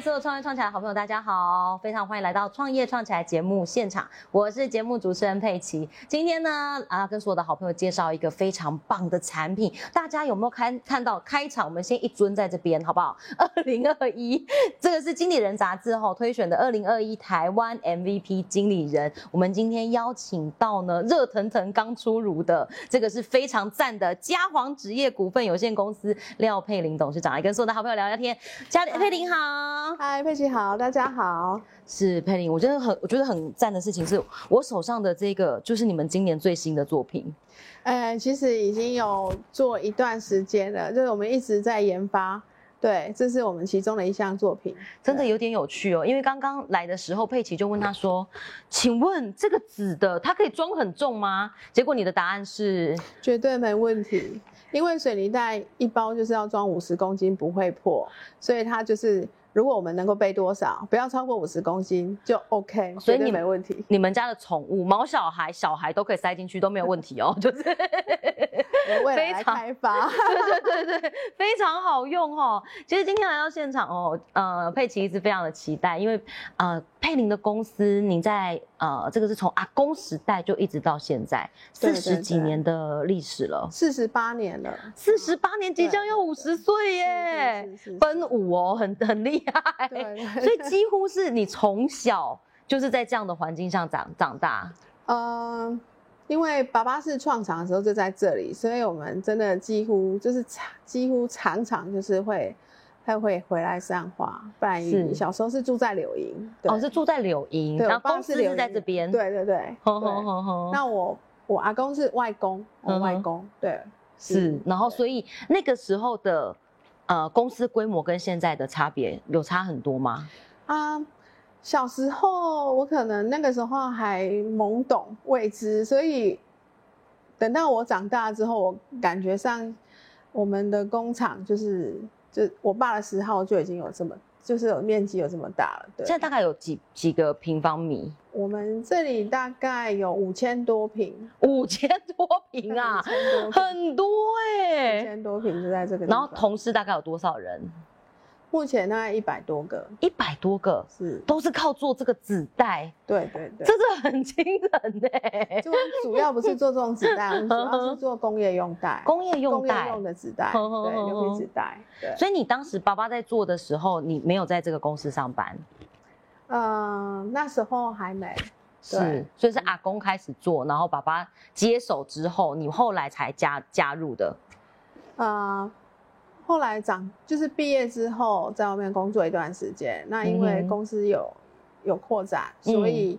所有创业创起来的好朋友，大家好，非常欢迎来到创业创起来节目现场，我是节目主持人佩奇。今天呢，啊，跟所有的好朋友介绍一个非常棒的产品，大家有没有看看到开场？我们先一尊在这边，好不好？二零二一，这个是经理人杂志后推选的二零二一台湾 MVP 经理人。我们今天邀请到呢，热腾腾刚出炉的，这个是非常赞的嘉煌职业股份有限公司廖佩玲董事长来跟所有的好朋友聊聊天。嘉佩玲好。嗨，佩奇好，大家好。是佩玲，我觉得很，我觉得很赞的事情是，我手上的这个就是你们今年最新的作品。呃，其实已经有做一段时间了，就是我们一直在研发。对，这是我们其中的一项作品，真的有点有趣哦。因为刚刚来的时候，佩奇就问他说：“请问这个纸的，它可以装很重吗？”结果你的答案是绝对没问题，因为水泥袋一包就是要装五十公斤，不会破，所以它就是。如果我们能够背多少，不要超过五十公斤就 OK，所以你没问题。你们家的宠物，毛小孩、小孩都可以塞进去，都没有问题哦，就是非常开发，对对对对，非常好用哦。其实今天来到现场哦，呃，佩奇一直非常的期待，因为呃，佩林的公司，你在呃，这个是从阿公时代就一直到现在四十几年的历史了，四十八年了，四十八年即将要五十岁耶，奔五哦，很很厉。对，所以几乎是你从小就是在这样的环境上长长大。呃，因为爸爸是创厂的时候就在这里，所以我们真的几乎就是常几乎常常就是会他会回来上花。不然是小时候是住在柳营，哦，是住在柳营，然后公司是在这边。对对对，那我我阿公是外公，我外公对是，然后所以那个时候的。呃，公司规模跟现在的差别有差很多吗？啊，小时候我可能那个时候还懵懂未知，所以等到我长大之后，我感觉上我们的工厂就是，就我爸的十号就已经有这么。就是有面积有这么大了，对。现在大概有几几个平方米？我们这里大概有五千多平，五千多平啊，很多哎，五千多平就在这个。然后同事大概有多少人？目前大概一百多个，一百多个是都是靠做这个纸袋，对对对，这个很惊人呢。就主要不是做这种纸袋，我们主要是做工业用袋，工业用袋用的纸袋，对牛皮纸袋。对，所以你当时爸爸在做的时候，你没有在这个公司上班？嗯，那时候还没。是，所以是阿公开始做，然后爸爸接手之后，你后来才加加入的。啊。后来长就是毕业之后在外面工作一段时间，那因为公司有有扩展，所以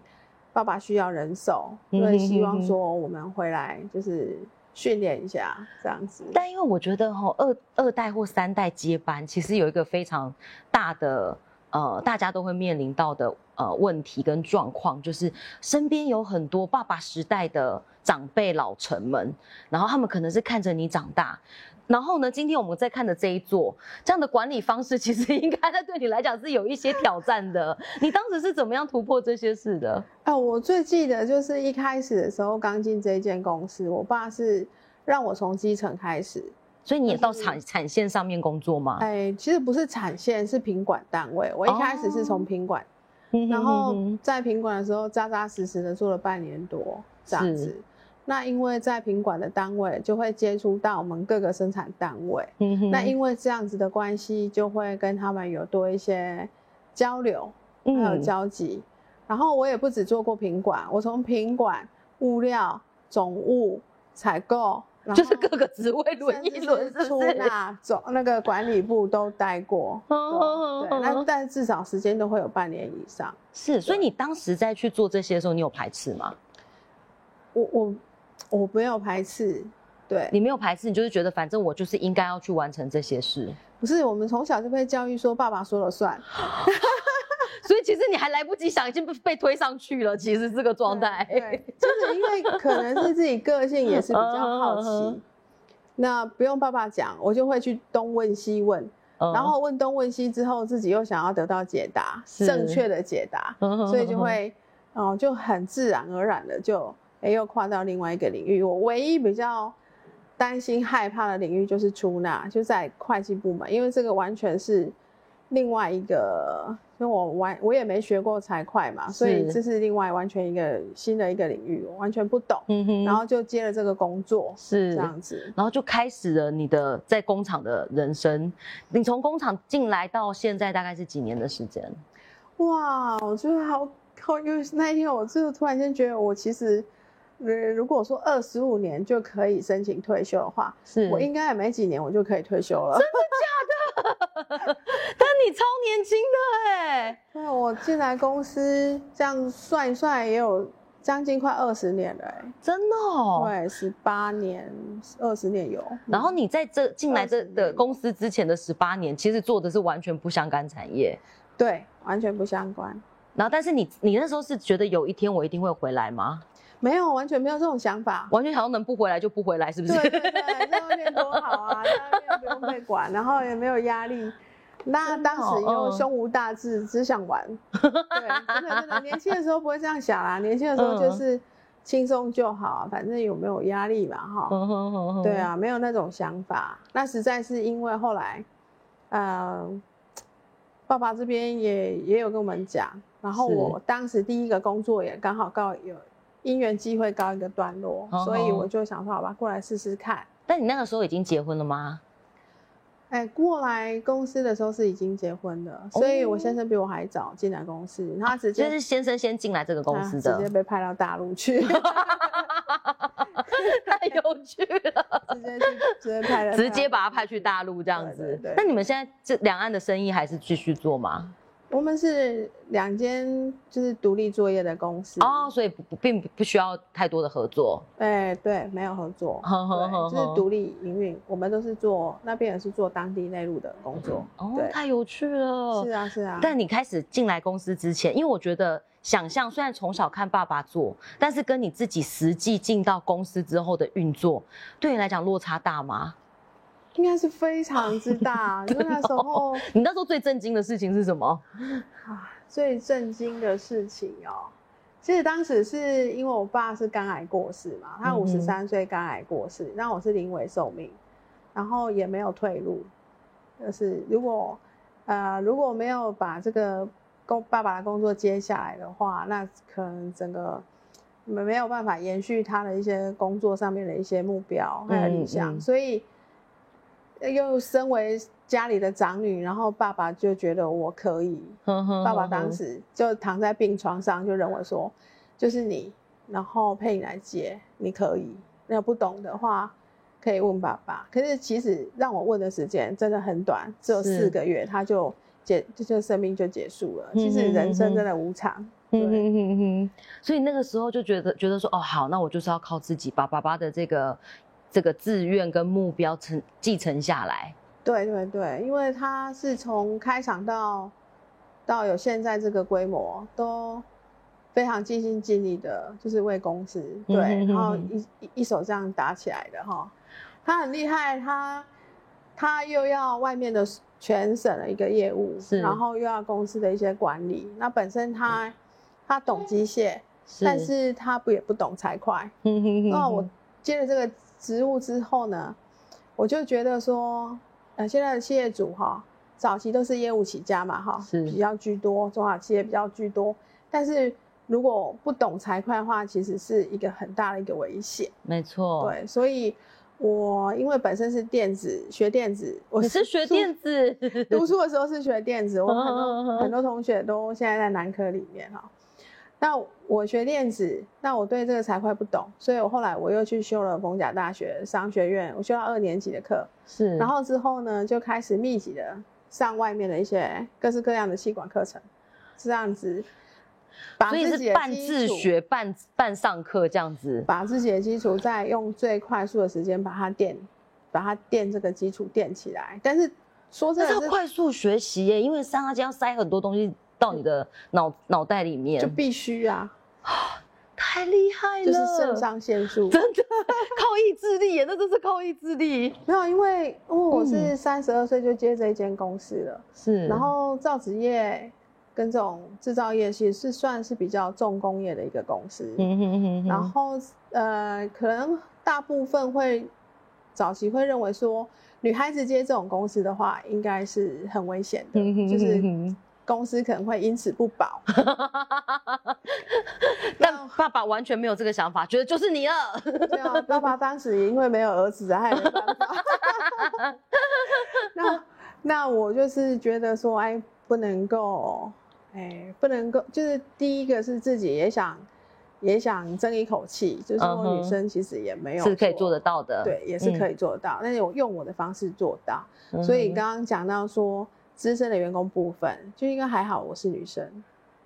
爸爸需要人手，所以希望说我们回来就是训练一下这样子。但因为我觉得哈二二代或三代接班，其实有一个非常大的呃大家都会面临到的呃问题跟状况，就是身边有很多爸爸时代的长辈老臣们，然后他们可能是看着你长大。然后呢？今天我们在看的这一座，这样的管理方式 其实应该在对你来讲是有一些挑战的。你当时是怎么样突破这些事的？哦，我最记得就是一开始的时候刚进这间公司，我爸是让我从基层开始，所以你也到产产线上面工作吗？哎，其实不是产线，是品管单位。我一开始是从品管，然后在品管的时候扎扎实实的做了半年多这样子。那因为在品管的单位就会接触到我们各个生产单位，那因为这样子的关系，就会跟他们有多一些交流，还有交集。然后我也不止做过品管，我从品管、物料、总务、采购，就是各个职位轮一轮，出纳总那个管理部都待过。对，那但至少时间都会有半年以上。是，所以你当时在去做这些的时候，你有排斥吗？我我。我没有排斥，对你没有排斥，你就是觉得反正我就是应该要去完成这些事。不是，我们从小就被教育说爸爸说了算，所以其实你还来不及想，已经被被推上去了。其实这个状态，对，就是因为可能是自己个性也是比较好奇，那不用爸爸讲，我就会去东问西问，然后问东问西之后，自己又想要得到解答，正确的解答，所以就会哦，就很自然而然的就。哎，又跨到另外一个领域。我唯一比较担心、害怕的领域就是出纳，就在会计部门，因为这个完全是另外一个，因为我完我也没学过财会嘛，所以这是另外完全一个新的一个领域，我完全不懂。嗯哼，然后就接了这个工作，是这样子，然后就开始了你的在工厂的人生。你从工厂进来到现在大概是几年的时间？哇，我觉得好好，因为那一天我就突然间觉得我其实。呃，如果说二十五年就可以申请退休的话，是我应该也没几年，我就可以退休了。真的？但你超年轻的哎！对，我进来公司这样算一算，也有将近快二十年了哎，真的哦。对，十八年、二十年有。然后你在这进来这的公司之前的十八年，其实做的是完全不相干产业。对，完全不相关。然后，但是你你那时候是觉得有一天我一定会回来吗？没有，完全没有这种想法，完全好像能不回来就不回来，是不是？对对对，在外面多好啊，在外面不用被管，然后也没有压力。那当时又胸无大志，只想玩。对，真的真的，年轻的时候不会这样想啦，年轻的时候就是轻松就好，反正有没有压力嘛，哈。对啊，没有那种想法。那实在是因为后来，呃，爸爸这边也也有跟我们讲，然后我当时第一个工作也刚好告有。因缘机会告一个段落，所以我就想说，好吧，过来试试看。但你那个时候已经结婚了吗？哎，过来公司的时候是已经结婚的，所以我先生比我还早进来公司，他直接就是先生先进来这个公司的，直接被派到大陆去 太有趣了，直接去直接派了，直接把他派去大陆这样子。那你们现在这两岸的生意还是继续做吗？我们是两间就是独立作业的公司哦，所以不并不需要太多的合作。哎，对，没有合作，就是独立营运。我们都是做那边也是做当地内陆的工作。哦，太有趣了。是啊，是啊。但你开始进来公司之前，因为我觉得想象虽然从小看爸爸做，但是跟你自己实际进到公司之后的运作，对你来讲落差大吗？应该是非常之大，因为那时候你那时候最震惊的事情是什么？啊，最震惊的事情哦，其实当时是因为我爸是肝癌过世嘛，他五十三岁肝癌过世，那我是临危受命，然后也没有退路，就是如果呃如果没有把这个工爸爸的工作接下来的话，那可能整个没没有办法延续他的一些工作上面的一些目标还有理想，所以。又身为家里的长女，然后爸爸就觉得我可以。爸爸当时就躺在病床上，就认为说，就是你，然后配你来接，你可以。那不懂的话，可以问爸爸。可是其实让我问的时间真的很短，只有四个月，他就结，就生命就结束了。其实人生真的无常。所以那个时候就觉得，觉得说，哦，好，那我就是要靠自己，把爸爸的这个。这个志愿跟目标承继承下来，对对对，因为他是从开场到到有现在这个规模，都非常尽心尽力的，就是为公司对，然后一一手这样打起来的哈。他很厉害，他他又要外面的全省的一个业务，然后又要公司的一些管理。那本身他他懂机械，但是他不也不懂财会。那我接了这个。职务之后呢，我就觉得说，呃，现在的企业主哈，早期都是业务起家嘛，哈，是比较居多，中小企业比较居多。但是如果不懂财会的话，其实是一个很大的一个危险。没错，对，所以我因为本身是电子学电子，我是学电子，读书的时候是学电子，我很多很多同学都现在在南科里面哈。那我学电子，那我对这个财会不懂，所以我后来我又去修了逢甲大学商学院，我修到二年级的课，是，然后之后呢就开始密集的上外面的一些各式各样的气管课程，这样子，所以是半自学半半上课这样子，把自己的基础再用最快速的时间把它垫，把它垫这个基础垫起来。但是说真的，是快速学习耶，因为上课要塞很多东西。到你的脑脑袋里面就必须啊，太厉害了，就是肾上腺素，真的靠意志力耶，那真是靠意志力。没有，因为因为我是三十二岁就接这一间公司了，是。然后造纸业跟这种制造业其实是算是比较重工业的一个公司，嗯哼哼。然后呃，可能大部分会早期会认为说，女孩子接这种公司的话，应该是很危险的，就是公司可能会因此不保。但爸爸完全没有这个想法，觉得就是你了。对啊，爸爸当时因为没有儿子，还没办法。那那我就是觉得说，哎，不能够，哎，不能够，就是第一个是自己也想。也想争一口气，就是说女生其实也没有是可以做得到的，对，也是可以做得到。但是我用我的方式做到，所以刚刚讲到说资深的员工部分就应该还好，我是女生，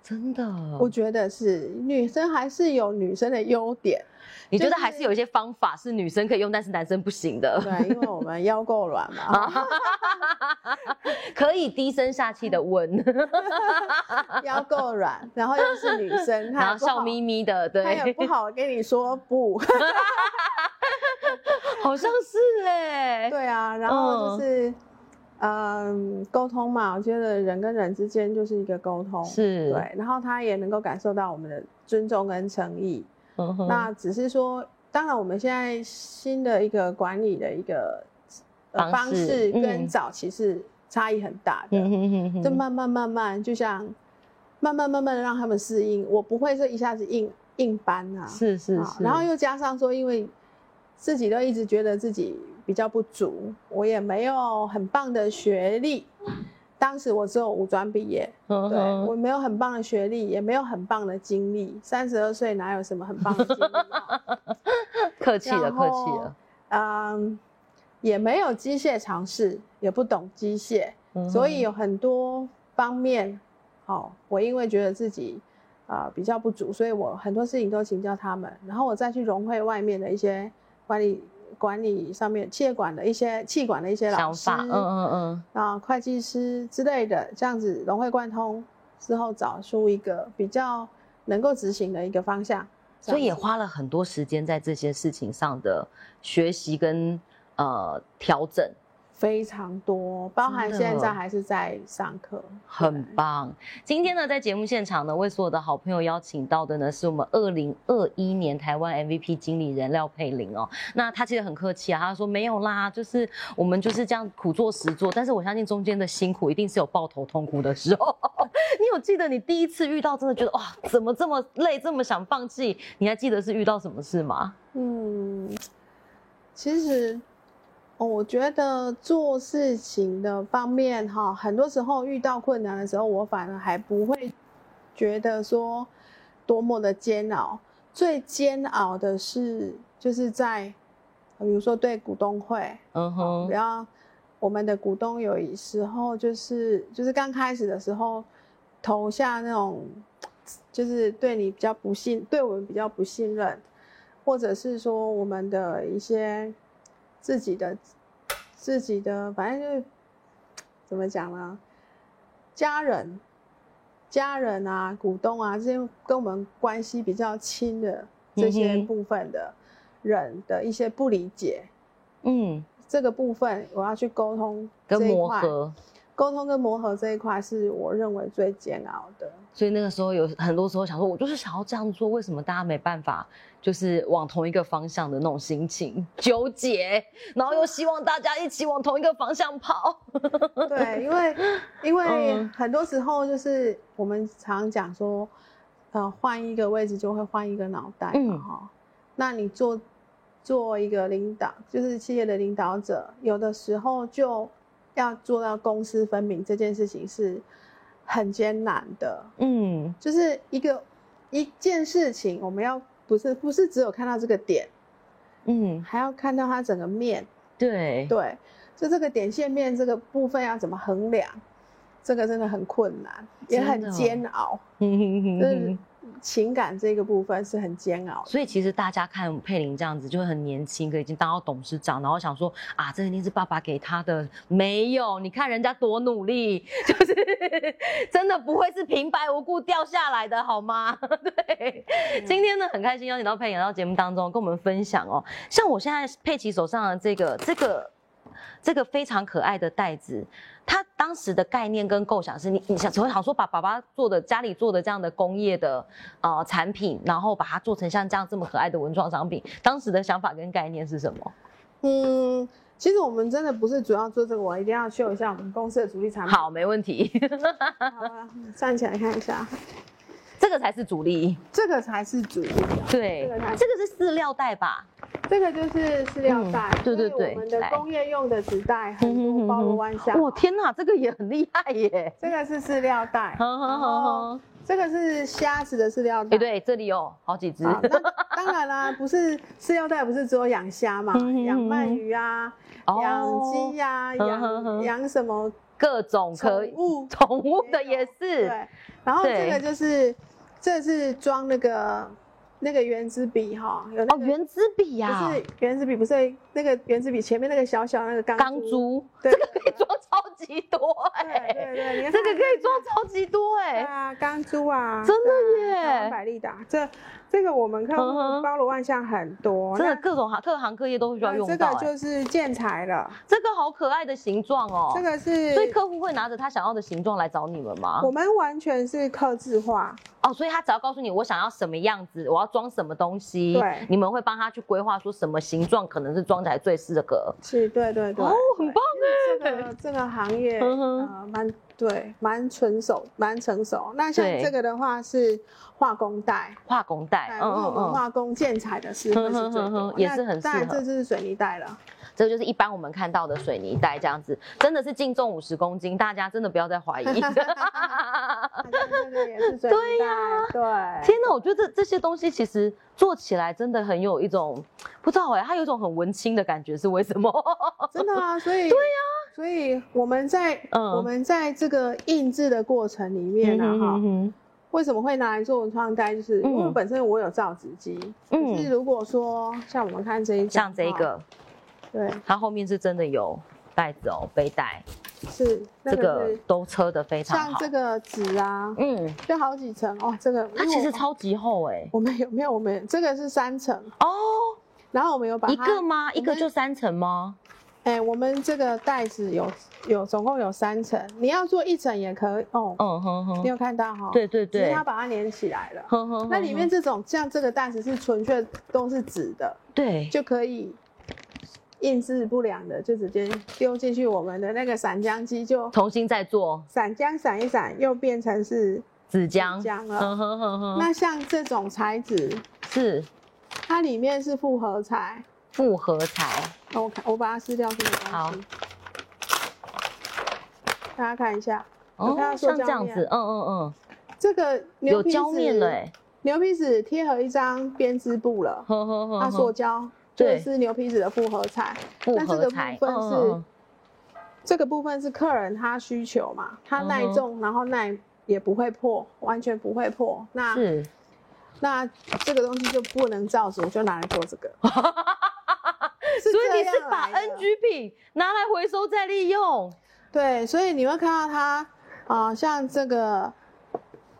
真的，我觉得是女生还是有女生的优点。你觉得还是有一些方法是女生可以用，但是男生不行的？对，因为我们腰够软嘛，可以低声下气的问，腰够软，然后又是女生，然后笑眯眯的，对，也不好跟你说不，好像是哎，对啊，然后就是嗯沟通嘛，我觉得人跟人之间就是一个沟通，是对，然后他也能够感受到我们的尊重跟诚意。那只是说，当然我们现在新的一个管理的一个方式跟早期是差异很大的，就慢慢慢慢，就像慢慢慢慢的让他们适应。我不会说一下子硬硬搬啊，是是是。然后又加上说，因为自己都一直觉得自己比较不足，我也没有很棒的学历。当时我只有五专毕业，对我没有很棒的学历，也没有很棒的经历。三十二岁哪有什么很棒的经历？客气了，客气了。嗯，也没有机械常识，也不懂机械，所以有很多方面，好，我因为觉得自己啊比较不足，所以我很多事情都请教他们，然后我再去融会外面的一些管理。管理上面，气管的一些气管的一些老师，嗯嗯嗯，啊，会计师之类的，这样子融会贯通之后，找出一个比较能够执行的一个方向，所以也花了很多时间在这些事情上的学习跟呃调整。非常多，包含现在还是在上课，很棒。今天呢，在节目现场呢，为所有的好朋友邀请到的呢，是我们二零二一年台湾 MVP 经理人廖佩玲哦。那她其实很客气啊，她说没有啦，就是我们就是这样苦做实做。但是我相信中间的辛苦一定是有抱头痛哭的时候。你有记得你第一次遇到真的觉得哇，怎么这么累，这么想放弃？你还记得是遇到什么事吗？嗯，其实。哦，我觉得做事情的方面哈，很多时候遇到困难的时候，我反而还不会觉得说多么的煎熬。最煎熬的是就是在，比如说对股东会，嗯哼，然后我们的股东有时候就是就是刚开始的时候投下那种，就是对你比较不信，对我们比较不信任，或者是说我们的一些。自己的自己的，反正就是怎么讲呢？家人、家人啊，股东啊，这些跟我们关系比较亲的这些部分的人的一些不理解，嗯，这个部分我要去沟通跟磨合。沟通跟磨合这一块是我认为最煎熬的，所以那个时候有很多时候想说，我就是想要这样做，为什么大家没办法，就是往同一个方向的那种心情纠结，然后又希望大家一起往同一个方向跑。对，因为因为很多时候就是我们常讲说，呃，换一个位置就会换一个脑袋嘛，哈。那你做做一个领导，就是企业的领导者，有的时候就。要做到公私分明这件事情是很艰难的，嗯，就是一个一件事情，我们要不是不是只有看到这个点，嗯，还要看到它整个面，对。对，就这个点线面这个部分要怎么衡量，这个真的很困难，也很煎熬，嗯。情感这个部分是很煎熬，所以其实大家看佩玲这样子就会很年轻，可已经当到董事长，然后想说啊，这一定是爸爸给他的。没有，你看人家多努力，就是真的不会是平白无故掉下来的，好吗？对，今天呢很开心邀请到佩玲到节目当中跟我们分享哦。像我现在佩奇手上的这个这个这个非常可爱的袋子。它当时的概念跟构想是你，你想只会想说把爸爸做的家里做的这样的工业的呃产品，然后把它做成像这样这么可爱的文创商品。当时的想法跟概念是什么？嗯，其实我们真的不是主要做这个，我一定要秀一下我们公司的主力产品。好，没问题。好啊，站起来看一下，这个才是主力，这个才是主力。对，这个才这个是饲料袋吧？这个就是饲料袋，嗯对对对我们的工业用的纸袋很多包罗万象。哇，天哪，这个也很厉害耶！这个是饲料袋。这个是虾子的饲料袋。哎，对，这里有好几只。当然啦，不是饲料袋，不是只有养虾嘛，嗯养鳗鱼啊，哦养鸡呀，养养什么各种可宠物宠物的也是。对，然后对这个就是，这是装那个那个圆珠笔哈，有那哦，个圆珠笔呀。不，是圆珠笔，不是那个圆珠笔前面那个小小那个钢钢，珠，对这个可以装超级多对哎，对对，这个可以装超级多哎对哎，啊，钢珠啊，真的耶百利达，这这个我们客户包罗万象很多，真的各种行各行各业都会需要用到这。个就是建材了，这个好可爱的形状哦，这个是，所以客户会拿着他想要的形状来找你们吗我？们完全是刻字化，哦，所以他只要告诉你我想要什么样子，我要装什么东西，对你们会帮他去规划说什么形状可能是装起来最适合。是对对对，哦很棒哎这个这个行业嗯哼。呃蛮对蛮成熟蛮成熟。那像这个的话是化工袋，化工袋，哎，嗯化工建材的是会是最多，也是很适那当然合这就是水泥袋了。这个就是一般我们看到的水泥袋这样子，真的是净重五十公斤，大家真的不要再怀疑。啊这个也是水泥袋，对天哪，我觉得这这些东西其实做起来真的很有一种不知道哎、它有一种很文青的感觉，是为什么？真的啊，所以对呀，所以我们在嗯我们在这个印制的过程里面呢，哈，嗯为什么会拿来做文创袋？就是因为嗯本身我有造纸机，嗯可是如果说像我们看这一像这一，个，对，它后面是真的有袋子哦，背带，是那这个是都车的非常好。像这个纸啊，嗯，就好几层哦，这个它其实超级厚哎、我们有没有我们这个是三层，哦，然后我们有把一个吗？一个就三层吗？哎，我们这个袋子有有总共有三层，你要做一层也可以哦。嗯哼哼你，有看到哈？对对对它，把它连起来了。哼哼哼那里面这种像这个袋子是纯粹都是纸的，对，就可以印制不良的，就直接丢进去我们的那个散浆机，就重新再做。散浆散一散，又变成是纸浆，浆了。那像这种材质，是。它里面是复合材。复合材，哦我看我把它撕掉是没好关系。大家看一下，有看像这样子，嗯嗯嗯，这个牛皮有胶面纸了哎，牛皮纸贴合一张编织布了，呵呵呵它塑呵，胶，这是牛皮纸的复合材。复那这个部合材，分嗯是嗯。这个部分是客人他需求嘛，他耐重，然后耐也不会破，完全不会破。那那这个东西就不能造纸，我就拿来做这个。是所以你是把 NG 品拿来回收再利用，对，所以你会看到它啊、像这个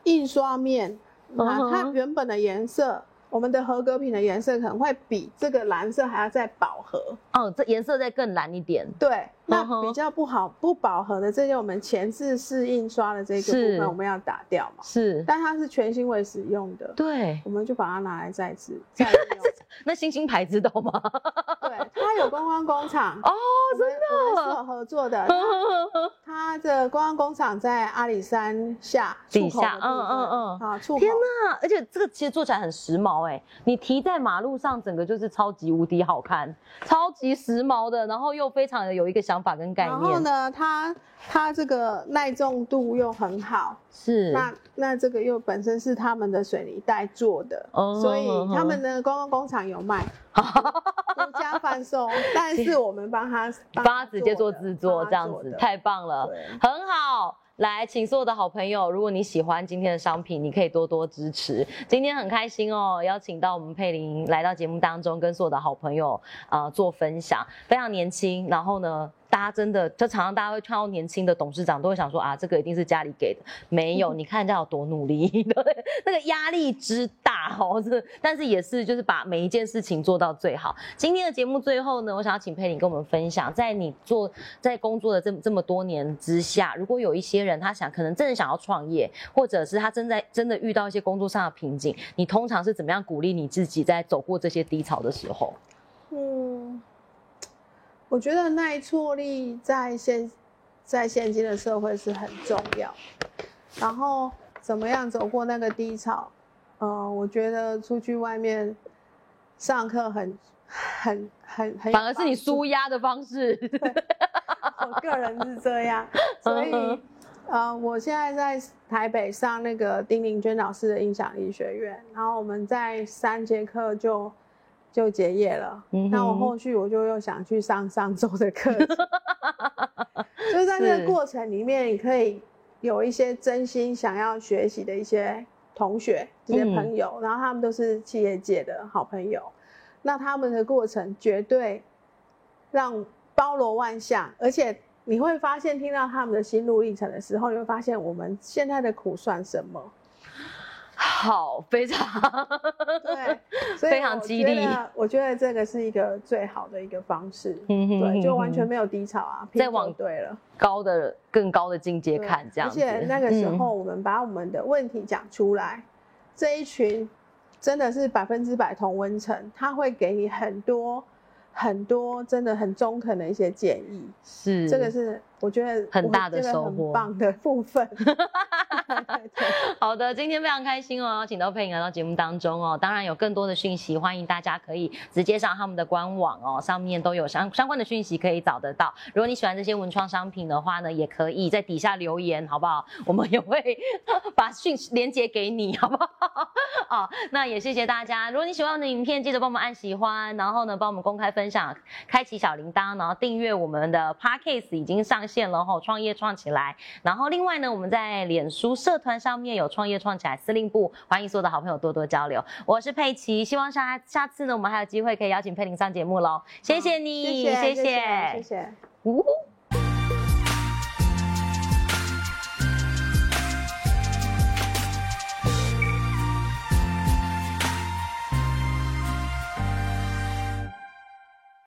印刷面，啊，它原本的颜色，我们的合格品的颜色可能会比这个蓝色还要再饱和。嗯，这颜色再更蓝一点，对，那比较不好不饱和的这些，我们前置式印刷的这个部分，我们要打掉嘛。是，但它是全新未使用的，对，我们就把它拿来再制再利用。那星星牌知道吗？对，它有观光工厂哦，真的我们是有合作的。它它的观光工厂在阿里山下底下嗯嗯嗯啊，出口天哪！而且这个其实做起来很时髦哎，你提在马路上，整个就是超级无敌好看，超级时髦的，然后又非常的有一个想法跟概然后念，呢，它它这个耐重度又很好，是那那这个又本身是他们的水泥袋做的，哦所以他们的观光工厂有卖，独家贩售，但是我们帮他 帮他直接做的制作，这样子太棒了，对很好。来，请所有的好朋友，如果你喜欢今天的商品，你可以多多支持。今天很开心哦，邀请到我们佩玲来到节目当中，跟所有的好朋友呃做分享，非常年轻。然后呢，大家真的就常常大家会看到年轻的董事长，都会想说啊，这个一定是家里给的，没有，你看人家有多努力，对，那个压力之大哦，是，但是也是就是把每一件事情做到最好。今天的节目最后呢，我想要请佩玲跟我们分享，在你做在工作的这么这么多年之下，如果有一些人他想可能真的想要创业，或者是他正在真的遇到一些工作上的瓶颈，你通常是怎么样鼓励你自己在走过这些低潮的时候？嗯，我觉得耐挫力在现在现今的社会是很重要。然后怎么样走过那个低潮？呃，我觉得出去外面上课很很很很，反而是你舒压的方式。我个人是这样，所以呃，我现在在台北上那个丁玲娟老师的音响力学院，然后我们在三节课就就结业了。那我后续我就又想去上上周的课，就是在这个过程里面，你可以。有一些真心想要学习的一些同学、这些朋友，然后他们都是企业界的好朋友，那他们的过程绝对让包罗万象，而且你会发现，听到他们的心路历程的时候，你会发现我们现在的苦算什么。好，非常 对，非常激励。我觉得这个是一个最好的一个方式，对，就完全没有低潮啊，再往对了高的更高的境界看，这样。而且那个时候我们把我们的问题讲出来，这一群真的是百分之百同温层，他会给你很多。很多真的很中肯的一些建议，是这个是我觉得很大的收获，棒的部分。好的，今天非常开心哦，请到佩影来到节目当中哦。当然有更多的讯息，欢迎大家可以直接上他们的官网哦，上面都有相相关的讯息可以找得到。如果你喜欢这些文创商品的话呢，也可以在底下留言，好不好？我们也会 把讯息连接给你，好不好？哦，那也谢谢大家。如果你喜欢我的影片，记得帮我们按喜欢，然后呢，帮我们公开分。分享，开启小铃铛，然后订阅我们的 podcast 已经上线了吼，创业创起来。然后另外呢，我们在脸书社团上面有创业创起来司令部，欢迎所有的好朋友多多交流。我是佩奇，希望下下次呢，我们还有机会可以邀请佩玲上节目喽。谢谢你，谢谢，谢谢，谢谢。